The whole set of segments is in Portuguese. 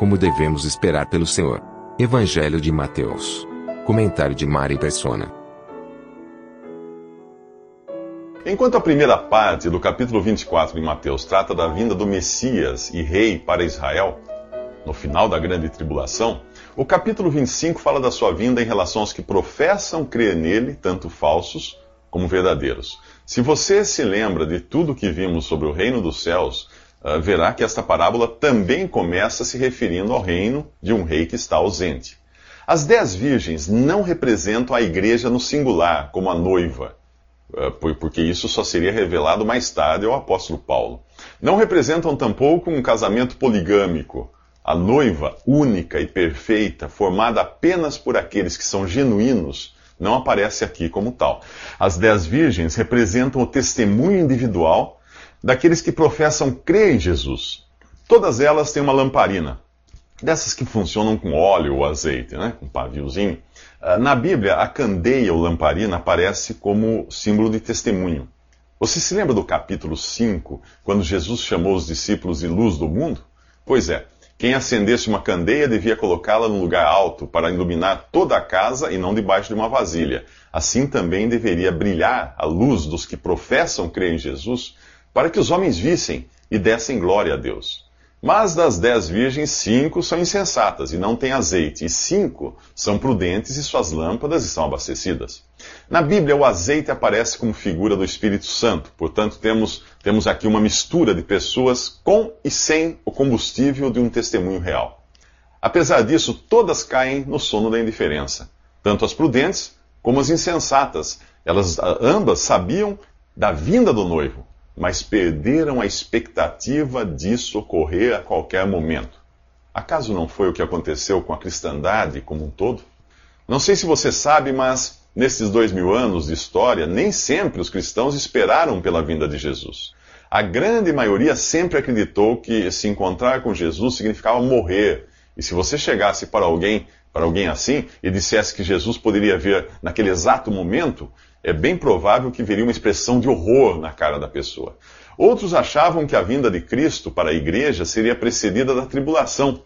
Como devemos esperar pelo Senhor. Evangelho de Mateus. Comentário de Mari Persona. Enquanto a primeira parte do capítulo 24 de Mateus trata da vinda do Messias e rei para Israel, no final da grande tribulação, o capítulo 25 fala da sua vinda em relação aos que professam crer nele, tanto falsos como verdadeiros. Se você se lembra de tudo que vimos sobre o reino dos céus, uh, verá que esta parábola também começa se referindo ao reino de um rei que está ausente. As dez virgens não representam a igreja no singular, como a noiva, uh, porque isso só seria revelado mais tarde ao apóstolo Paulo. Não representam tampouco um casamento poligâmico, a noiva única e perfeita, formada apenas por aqueles que são genuínos, não aparece aqui como tal. As dez virgens representam o testemunho individual daqueles que professam crer em Jesus. Todas elas têm uma lamparina, dessas que funcionam com óleo ou azeite, né? com paviozinho. Ah, na Bíblia, a candeia ou lamparina aparece como símbolo de testemunho. Você se lembra do capítulo 5, quando Jesus chamou os discípulos de luz do mundo? Pois é, quem acendesse uma candeia devia colocá-la num lugar alto para iluminar toda a casa e não debaixo de uma vasilha. Assim também deveria brilhar a luz dos que professam crer em Jesus para que os homens vissem e dessem glória a Deus. Mas das dez virgens, cinco são insensatas e não têm azeite, e cinco são prudentes e suas lâmpadas estão abastecidas. Na Bíblia, o azeite aparece como figura do Espírito Santo, portanto, temos, temos aqui uma mistura de pessoas com e sem o combustível de um testemunho real. Apesar disso, todas caem no sono da indiferença, tanto as prudentes como as insensatas. Elas ambas sabiam da vinda do noivo, mas perderam a expectativa disso ocorrer a qualquer momento. Acaso não foi o que aconteceu com a cristandade como um todo? Não sei se você sabe, mas nesses dois mil anos de história, nem sempre os cristãos esperaram pela vinda de Jesus. A grande maioria sempre acreditou que se encontrar com Jesus significava morrer. E se você chegasse para alguém, para alguém assim, e dissesse que Jesus poderia vir naquele exato momento, é bem provável que veria uma expressão de horror na cara da pessoa. Outros achavam que a vinda de Cristo para a igreja seria precedida da tribulação.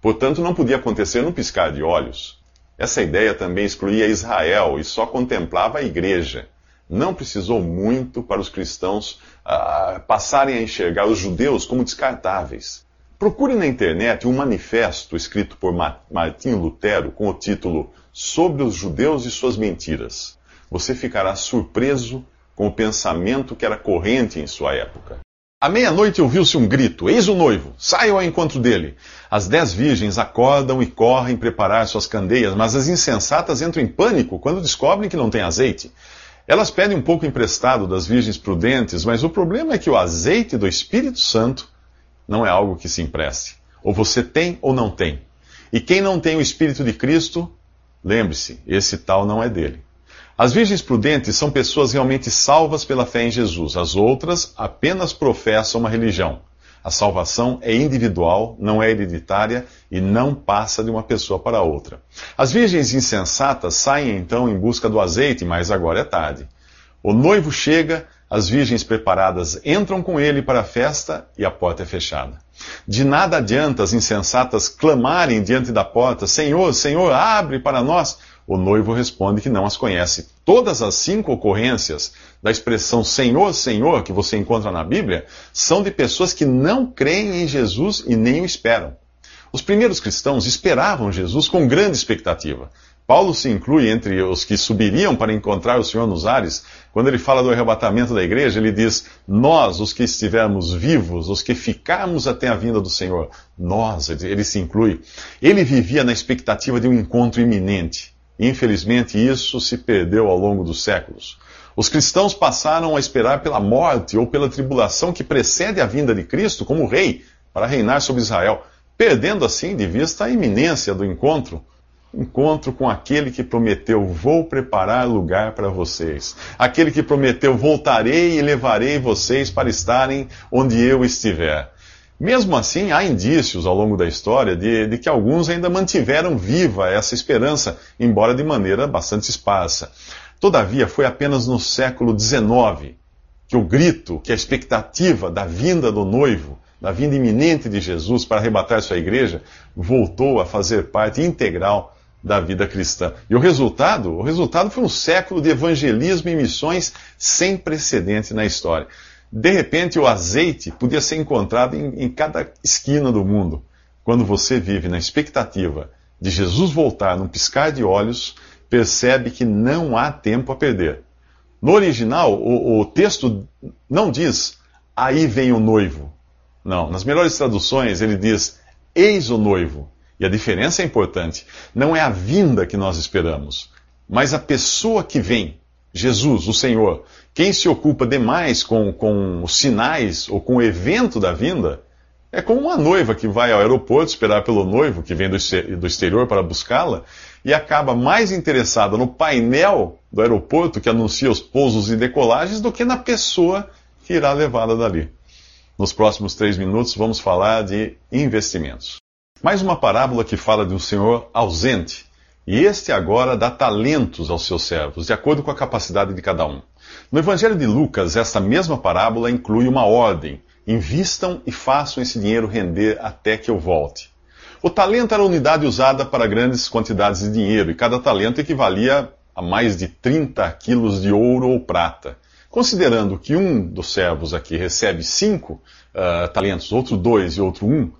Portanto, não podia acontecer num piscar de olhos. Essa ideia também excluía Israel e só contemplava a igreja. Não precisou muito para os cristãos uh, passarem a enxergar os judeus como descartáveis. Procure na internet um manifesto escrito por Martinho Lutero com o título Sobre os Judeus e Suas Mentiras você ficará surpreso com o pensamento que era corrente em sua época. À meia-noite ouviu-se um grito: Eis o noivo, saiam ao encontro dele. As dez virgens acordam e correm preparar suas candeias, mas as insensatas entram em pânico quando descobrem que não tem azeite. Elas pedem um pouco emprestado das virgens prudentes, mas o problema é que o azeite do Espírito Santo não é algo que se empreste. Ou você tem ou não tem. E quem não tem o Espírito de Cristo, lembre-se, esse tal não é dele. As virgens prudentes são pessoas realmente salvas pela fé em Jesus. As outras apenas professam uma religião. A salvação é individual, não é hereditária e não passa de uma pessoa para outra. As virgens insensatas saem então em busca do azeite, mas agora é tarde. O noivo chega, as virgens preparadas entram com ele para a festa e a porta é fechada. De nada adianta as insensatas clamarem diante da porta: Senhor, Senhor, abre para nós o noivo responde que não as conhece. Todas as cinco ocorrências da expressão Senhor, Senhor, que você encontra na Bíblia, são de pessoas que não creem em Jesus e nem o esperam. Os primeiros cristãos esperavam Jesus com grande expectativa. Paulo se inclui entre os que subiriam para encontrar o Senhor nos ares. Quando ele fala do arrebatamento da igreja, ele diz: Nós, os que estivermos vivos, os que ficarmos até a vinda do Senhor, nós, ele se inclui. Ele vivia na expectativa de um encontro iminente. Infelizmente, isso se perdeu ao longo dos séculos. Os cristãos passaram a esperar pela morte ou pela tribulação que precede a vinda de Cristo como rei para reinar sobre Israel, perdendo assim de vista a iminência do encontro encontro com aquele que prometeu: Vou preparar lugar para vocês. Aquele que prometeu: Voltarei e levarei vocês para estarem onde eu estiver. Mesmo assim, há indícios ao longo da história de, de, que alguns ainda mantiveram viva essa esperança, embora de maneira bastante esparsa. Todavia, foi apenas no século XIX que o grito, que a expectativa da vinda do noivo, da vinda iminente de Jesus para arrebatar sua igreja, voltou a fazer parte integral da vida cristã. E o resultado? O resultado foi um século de evangelismo e missões sem precedente na história. De repente, o azeite podia ser encontrado em, em cada esquina do mundo. Quando você vive na expectativa de Jesus voltar num piscar de olhos, percebe que não há tempo a perder. No original, o, o texto não diz aí vem o noivo. Não, nas melhores traduções ele diz eis o noivo. E a diferença é importante. Não é a vinda que nós esperamos, mas a pessoa que vem, Jesus, o Senhor. Quem se ocupa demais com, com os sinais ou com o evento da vinda é como uma noiva que vai ao aeroporto esperar pelo noivo que vem do, do exterior para buscá-la e acaba mais interessada no painel do aeroporto que anuncia os pousos e decolagens do que na pessoa que irá levá-la dali. Nos próximos três minutos vamos falar de investimentos. Mais uma parábola que fala de um senhor ausente. E este agora dá talentos aos seus servos, de acordo com a capacidade de cada um. No Evangelho de Lucas, esta mesma parábola inclui uma ordem: invistam e façam esse dinheiro render até que eu volte. O talento era a unidade usada para grandes quantidades de dinheiro, e cada talento equivalia a mais de 30 quilos de ouro ou prata. Considerando que um dos servos aqui recebe cinco uh, talentos, outro dois e outro um,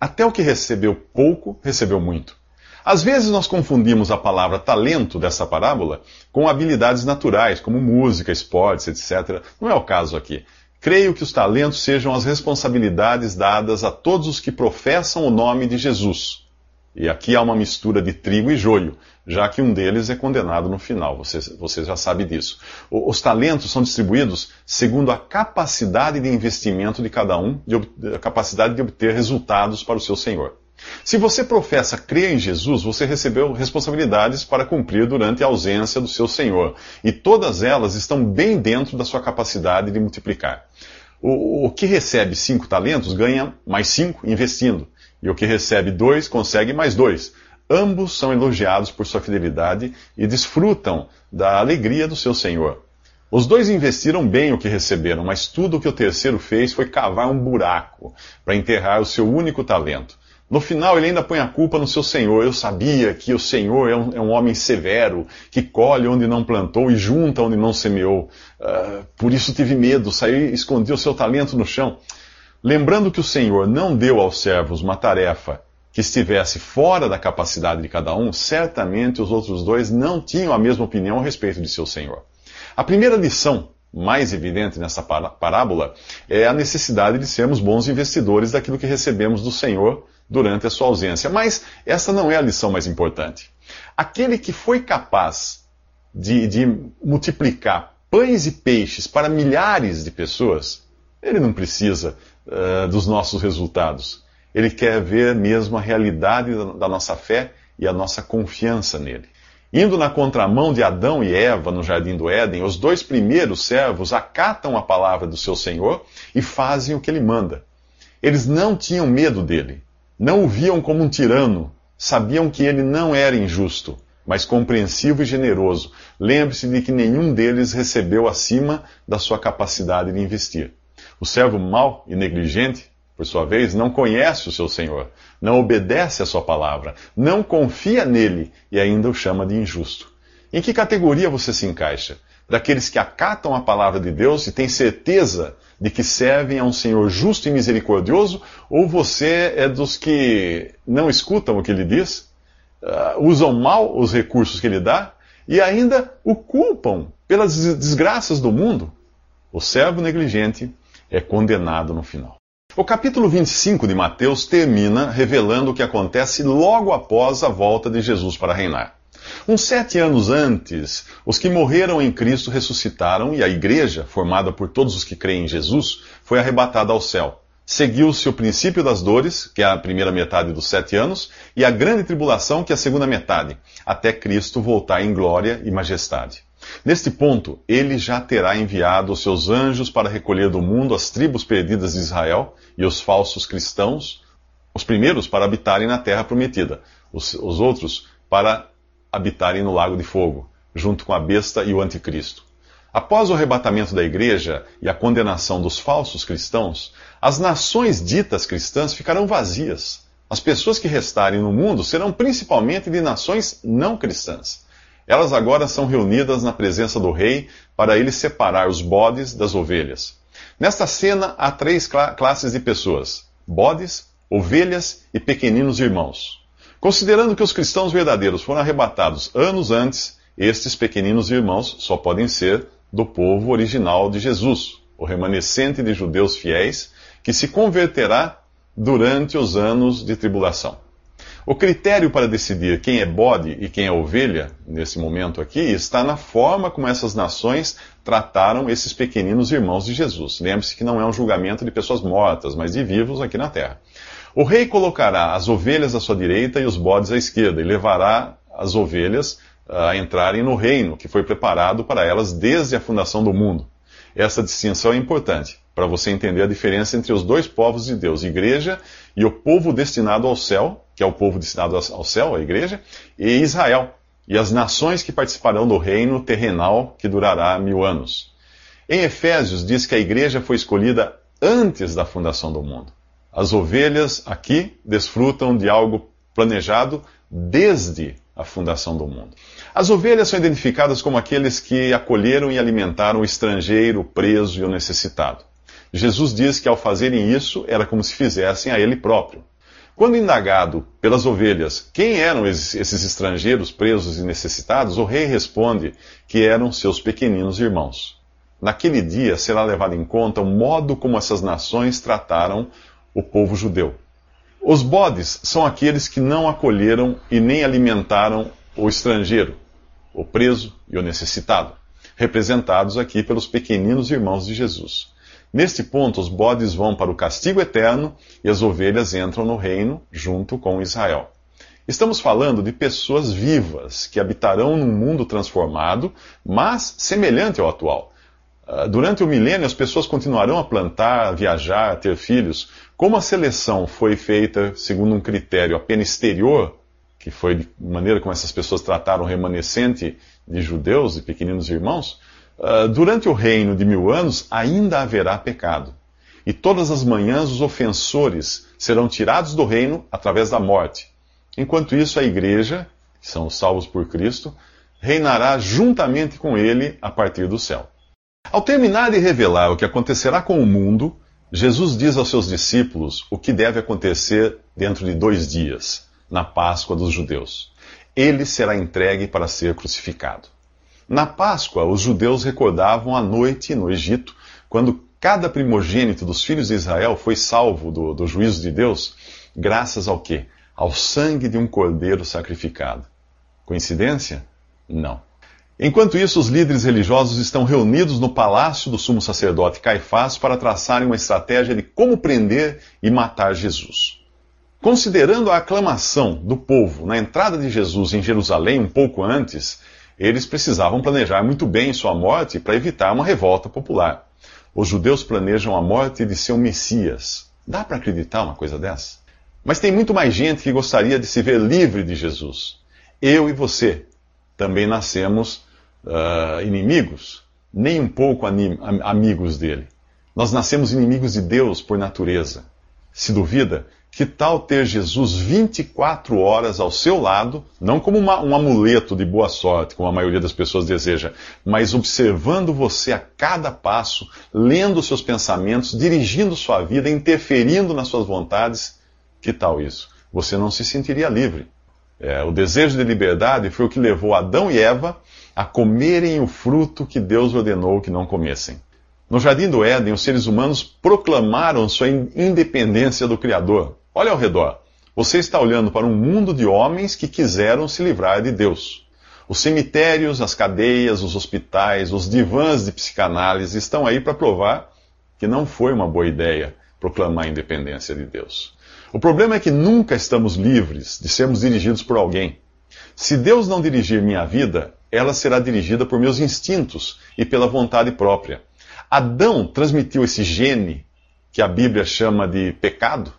até o que recebeu pouco, recebeu muito. Às vezes nós confundimos a palavra talento dessa parábola com habilidades naturais, como música, esportes, etc. Não é o caso aqui. Creio que os talentos sejam as responsabilidades dadas a todos os que professam o nome de Jesus. E aqui há uma mistura de trigo e joio, já que um deles é condenado no final. Você, você já sabe disso. Os talentos são distribuídos segundo a capacidade de investimento de cada um, de, a capacidade de obter resultados para o seu Senhor. Se você professa crer em Jesus, você recebeu responsabilidades para cumprir durante a ausência do seu Senhor. E todas elas estão bem dentro da sua capacidade de multiplicar. O, o que recebe cinco talentos ganha mais cinco investindo. E o que recebe dois consegue mais dois. Ambos são elogiados por sua fidelidade e desfrutam da alegria do seu senhor. Os dois investiram bem o que receberam, mas tudo o que o terceiro fez foi cavar um buraco para enterrar o seu único talento. No final, ele ainda põe a culpa no seu senhor. Eu sabia que o senhor é um, é um homem severo, que colhe onde não plantou e junta onde não semeou. Uh, por isso tive medo, saí e escondi o seu talento no chão. Lembrando que o Senhor não deu aos servos uma tarefa que estivesse fora da capacidade de cada um, certamente os outros dois não tinham a mesma opinião a respeito de seu Senhor. A primeira lição mais evidente nessa parábola é a necessidade de sermos bons investidores daquilo que recebemos do Senhor durante a sua ausência. Mas essa não é a lição mais importante. Aquele que foi capaz de, de multiplicar pães e peixes para milhares de pessoas, ele não precisa uh, dos nossos resultados. Ele quer ver mesmo a realidade da nossa fé e a nossa confiança nele. Indo na contramão de Adão e Eva no jardim do Éden, os dois primeiros servos acatam a palavra do seu Senhor e fazem o que ele manda. Eles não tinham medo dele, não o viam como um tirano, sabiam que ele não era injusto, mas compreensivo e generoso. Lembre-se de que nenhum deles recebeu acima da sua capacidade de investir. O servo mau e negligente, por sua vez, não conhece o seu senhor, não obedece a sua palavra, não confia nele e ainda o chama de injusto. Em que categoria você se encaixa? Daqueles que acatam a palavra de Deus e têm certeza de que servem a um Senhor justo e misericordioso? Ou você é dos que não escutam o que ele diz, uh, usam mal os recursos que ele dá e ainda o culpam pelas desgraças do mundo? O servo negligente é condenado no final. O capítulo 25 de Mateus termina revelando o que acontece logo após a volta de Jesus para reinar. Uns sete anos antes, os que morreram em Cristo ressuscitaram e a igreja, formada por todos os que creem em Jesus, foi arrebatada ao céu. Seguiu-se o princípio das dores, que é a primeira metade dos sete anos, e a grande tribulação, que é a segunda metade, até Cristo voltar em glória e majestade. Neste ponto, ele já terá enviado os seus anjos para recolher do mundo as tribos perdidas de Israel e os falsos cristãos, os primeiros para habitarem na terra prometida, os, os outros para habitarem no lago de fogo, junto com a besta e o anticristo. Após o arrebatamento da igreja e a condenação dos falsos cristãos, as nações ditas cristãs ficarão vazias. As pessoas que restarem no mundo serão principalmente de nações não cristãs. Elas agora são reunidas na presença do rei para ele separar os bodes das ovelhas. Nesta cena há três cl classes de pessoas: bodes, ovelhas e pequeninos irmãos. Considerando que os cristãos verdadeiros foram arrebatados anos antes, estes pequeninos irmãos só podem ser do povo original de Jesus, o remanescente de judeus fiéis, que se converterá durante os anos de tribulação. O critério para decidir quem é bode e quem é ovelha, nesse momento aqui, está na forma como essas nações trataram esses pequeninos irmãos de Jesus. Lembre-se que não é um julgamento de pessoas mortas, mas de vivos aqui na terra. O rei colocará as ovelhas à sua direita e os bodes à esquerda, e levará as ovelhas ah, a entrarem no reino que foi preparado para elas desde a fundação do mundo. Essa distinção é importante para você entender a diferença entre os dois povos de Deus, igreja e o povo destinado ao céu, que é o povo destinado ao céu, a igreja, e Israel, e as nações que participarão do reino terrenal que durará mil anos. Em Efésios diz que a igreja foi escolhida antes da fundação do mundo. As ovelhas aqui desfrutam de algo planejado desde a fundação do mundo. As ovelhas são identificadas como aqueles que acolheram e alimentaram o estrangeiro, o preso e o necessitado. Jesus diz que ao fazerem isso era como se fizessem a ele próprio. Quando indagado pelas ovelhas quem eram esses estrangeiros presos e necessitados, o rei responde que eram seus pequeninos irmãos. Naquele dia será levado em conta o modo como essas nações trataram o povo judeu. Os bodes são aqueles que não acolheram e nem alimentaram o estrangeiro, o preso e o necessitado, representados aqui pelos pequeninos irmãos de Jesus. Neste ponto, os bodes vão para o castigo eterno e as ovelhas entram no reino junto com Israel. Estamos falando de pessoas vivas que habitarão num mundo transformado, mas semelhante ao atual. Ah, durante o milênio, as pessoas continuarão a plantar, a viajar, a ter filhos. Como a seleção foi feita segundo um critério apenas exterior, que foi de maneira como essas pessoas trataram o remanescente de judeus e pequeninos irmãos, uh, durante o reino de mil anos ainda haverá pecado. E todas as manhãs os ofensores serão tirados do reino através da morte. Enquanto isso, a igreja, que são os salvos por Cristo, reinará juntamente com ele a partir do céu. Ao terminar de revelar o que acontecerá com o mundo, Jesus diz aos seus discípulos o que deve acontecer dentro de dois dias, na Páscoa dos judeus. Ele será entregue para ser crucificado. Na Páscoa, os judeus recordavam a noite no Egito, quando cada primogênito dos filhos de Israel foi salvo do, do juízo de Deus, graças ao quê? Ao sangue de um cordeiro sacrificado. Coincidência? Não. Enquanto isso, os líderes religiosos estão reunidos no palácio do sumo sacerdote Caifás para traçarem uma estratégia de como prender e matar Jesus. Considerando a aclamação do povo na entrada de Jesus em Jerusalém um pouco antes, eles precisavam planejar muito bem sua morte para evitar uma revolta popular. Os judeus planejam a morte de seu Messias. Dá para acreditar uma coisa dessa? Mas tem muito mais gente que gostaria de se ver livre de Jesus. Eu e você também nascemos uh, inimigos, nem um pouco amigos dele. Nós nascemos inimigos de Deus por natureza. Se duvida, que tal ter Jesus 24 horas ao seu lado, não como uma, um amuleto de boa sorte, como a maioria das pessoas deseja, mas observando você a cada passo, lendo seus pensamentos, dirigindo sua vida, interferindo nas suas vontades? Que tal isso? Você não se sentiria livre. É, o desejo de liberdade foi o que levou Adão e Eva a comerem o fruto que Deus ordenou que não comessem. No jardim do Éden, os seres humanos proclamaram sua independência do Criador. Olha ao redor. Você está olhando para um mundo de homens que quiseram se livrar de Deus. Os cemitérios, as cadeias, os hospitais, os divãs de psicanálise estão aí para provar que não foi uma boa ideia proclamar a independência de Deus. O problema é que nunca estamos livres de sermos dirigidos por alguém. Se Deus não dirigir minha vida, ela será dirigida por meus instintos e pela vontade própria. Adão transmitiu esse gene que a Bíblia chama de pecado,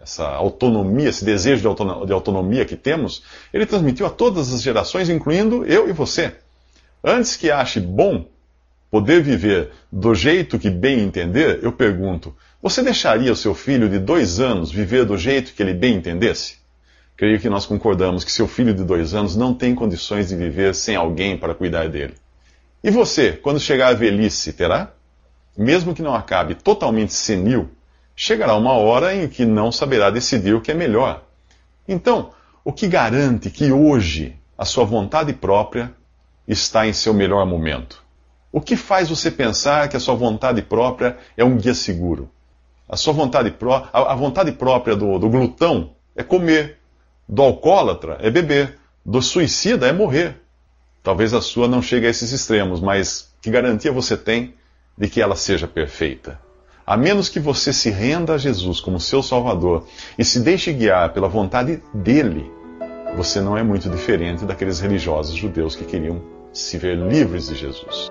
essa autonomia, esse desejo de autonomia que temos, ele transmitiu a todas as gerações, incluindo eu e você. Antes que ache bom poder viver do jeito que bem entender, eu pergunto: você deixaria o seu filho de dois anos viver do jeito que ele bem entendesse? Creio que nós concordamos que seu filho de dois anos não tem condições de viver sem alguém para cuidar dele. E você, quando chegar à velhice, terá? Mesmo que não acabe totalmente senil, chegará uma hora em que não saberá decidir o que é melhor. Então, o que garante que hoje a sua vontade própria está em seu melhor momento? O que faz você pensar que a sua vontade própria é um guia seguro? A sua vontade pró a, vontade própria do, do glutão é comer, do alcoólatra é beber, do suicida é morrer. Talvez a sua não chegue a esses extremos, mas que garantia você tem de que ela seja perfeita? A menos que você se renda a Jesus como seu Salvador e se deixe guiar pela vontade dele, você não é muito diferente daqueles religiosos judeus que queriam se ver livres de Jesus.